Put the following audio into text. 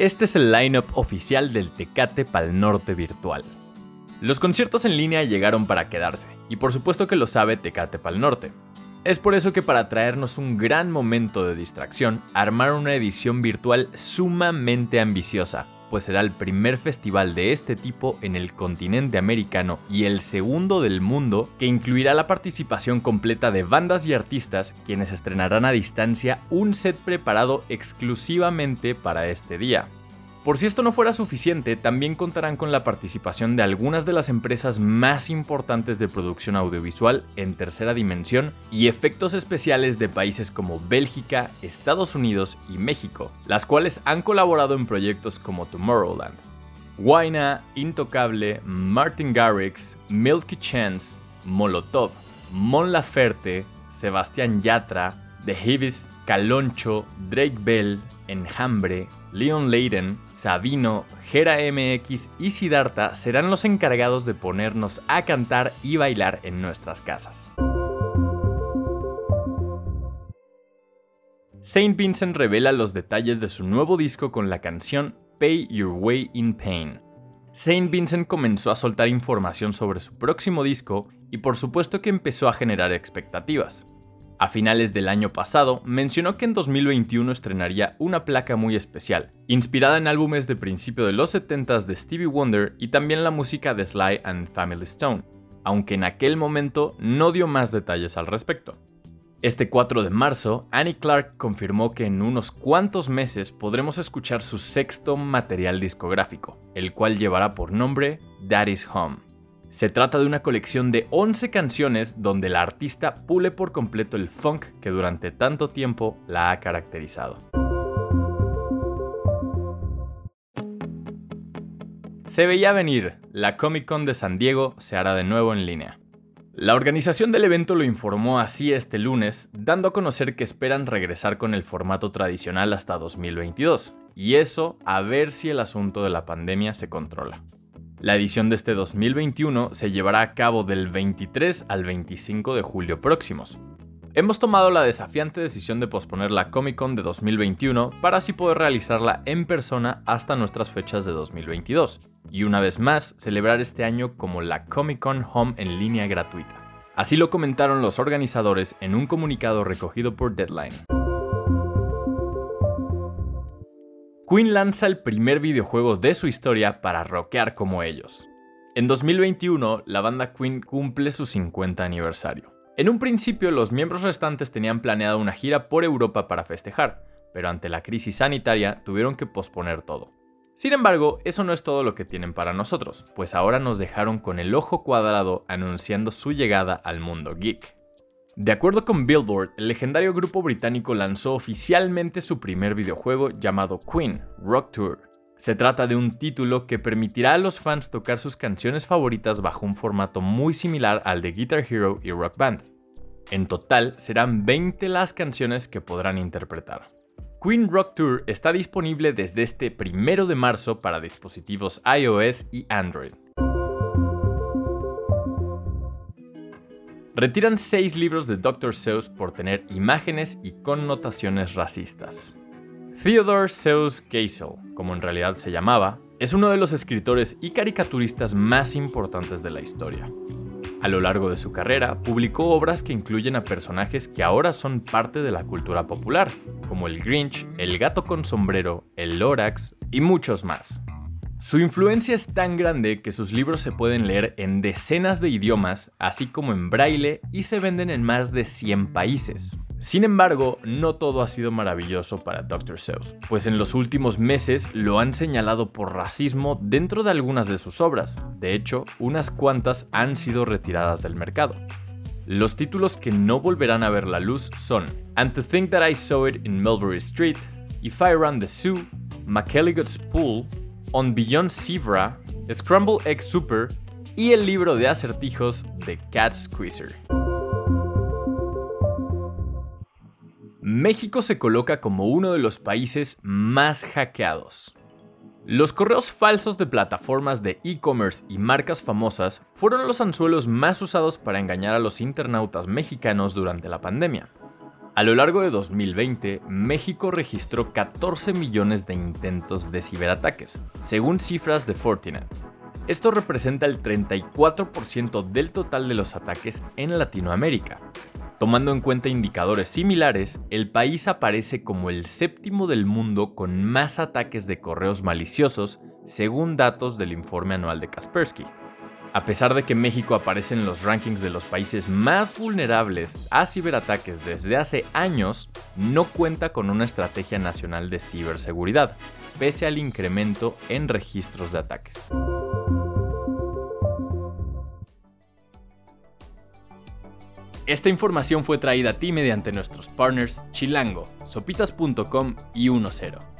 Este es el lineup oficial del Tecate Pal Norte virtual. Los conciertos en línea llegaron para quedarse, y por supuesto que lo sabe Tecate Pal Norte. Es por eso que para traernos un gran momento de distracción, armaron una edición virtual sumamente ambiciosa, pues será el primer festival de este tipo en el continente americano y el segundo del mundo que incluirá la participación completa de bandas y artistas quienes estrenarán a distancia un set preparado exclusivamente para este día. Por si esto no fuera suficiente, también contarán con la participación de algunas de las empresas más importantes de producción audiovisual en tercera dimensión y efectos especiales de países como Bélgica, Estados Unidos y México, las cuales han colaborado en proyectos como Tomorrowland. Waina, Intocable, Martin Garrix, Milky Chance, Molotov, Mon Laferte, Sebastián Yatra, The Hivis, Caloncho, Drake Bell, Enjambre, Leon Leiden, Sabino, Gera MX y Siddhartha serán los encargados de ponernos a cantar y bailar en nuestras casas. Saint Vincent revela los detalles de su nuevo disco con la canción Pay Your Way in Pain. Saint Vincent comenzó a soltar información sobre su próximo disco y por supuesto que empezó a generar expectativas. A finales del año pasado, mencionó que en 2021 estrenaría una placa muy especial, inspirada en álbumes de principio de los 70s de Stevie Wonder y también la música de Sly and Family Stone, aunque en aquel momento no dio más detalles al respecto. Este 4 de marzo, Annie Clark confirmó que en unos cuantos meses podremos escuchar su sexto material discográfico, el cual llevará por nombre Daddy's Home. Se trata de una colección de 11 canciones donde la artista pule por completo el funk que durante tanto tiempo la ha caracterizado. Se veía venir, la Comic Con de San Diego se hará de nuevo en línea. La organización del evento lo informó así este lunes, dando a conocer que esperan regresar con el formato tradicional hasta 2022, y eso a ver si el asunto de la pandemia se controla. La edición de este 2021 se llevará a cabo del 23 al 25 de julio próximos. Hemos tomado la desafiante decisión de posponer la Comic Con de 2021 para así poder realizarla en persona hasta nuestras fechas de 2022, y una vez más celebrar este año como la Comic Con Home en línea gratuita. Así lo comentaron los organizadores en un comunicado recogido por Deadline. Queen lanza el primer videojuego de su historia para rockear como ellos. En 2021, la banda Queen cumple su 50 aniversario. En un principio, los miembros restantes tenían planeado una gira por Europa para festejar, pero ante la crisis sanitaria tuvieron que posponer todo. Sin embargo, eso no es todo lo que tienen para nosotros, pues ahora nos dejaron con el ojo cuadrado anunciando su llegada al mundo geek. De acuerdo con Billboard, el legendario grupo británico lanzó oficialmente su primer videojuego llamado Queen Rock Tour. Se trata de un título que permitirá a los fans tocar sus canciones favoritas bajo un formato muy similar al de Guitar Hero y Rock Band. En total serán 20 las canciones que podrán interpretar. Queen Rock Tour está disponible desde este primero de marzo para dispositivos iOS y Android. Retiran seis libros de Dr. Seuss por tener imágenes y connotaciones racistas. Theodore Seuss Geisel, como en realidad se llamaba, es uno de los escritores y caricaturistas más importantes de la historia. A lo largo de su carrera, publicó obras que incluyen a personajes que ahora son parte de la cultura popular, como el Grinch, el gato con sombrero, el Lorax y muchos más. Su influencia es tan grande que sus libros se pueden leer en decenas de idiomas, así como en braille, y se venden en más de 100 países. Sin embargo, no todo ha sido maravilloso para Dr. Seuss, pues en los últimos meses lo han señalado por racismo dentro de algunas de sus obras. De hecho, unas cuantas han sido retiradas del mercado. Los títulos que no volverán a ver la luz son And to Think That I Saw It in Mulberry Street, If I Run the Zoo, McElligot's Pool, On Beyond Sivra, Scramble Egg Super y el libro de acertijos de Cat Squeezer. México se coloca como uno de los países más hackeados. Los correos falsos de plataformas de e-commerce y marcas famosas fueron los anzuelos más usados para engañar a los internautas mexicanos durante la pandemia. A lo largo de 2020, México registró 14 millones de intentos de ciberataques, según cifras de Fortinet. Esto representa el 34% del total de los ataques en Latinoamérica. Tomando en cuenta indicadores similares, el país aparece como el séptimo del mundo con más ataques de correos maliciosos, según datos del informe anual de Kaspersky. A pesar de que México aparece en los rankings de los países más vulnerables a ciberataques desde hace años, no cuenta con una estrategia nacional de ciberseguridad, pese al incremento en registros de ataques. Esta información fue traída a ti mediante nuestros partners Chilango, sopitas.com y 10.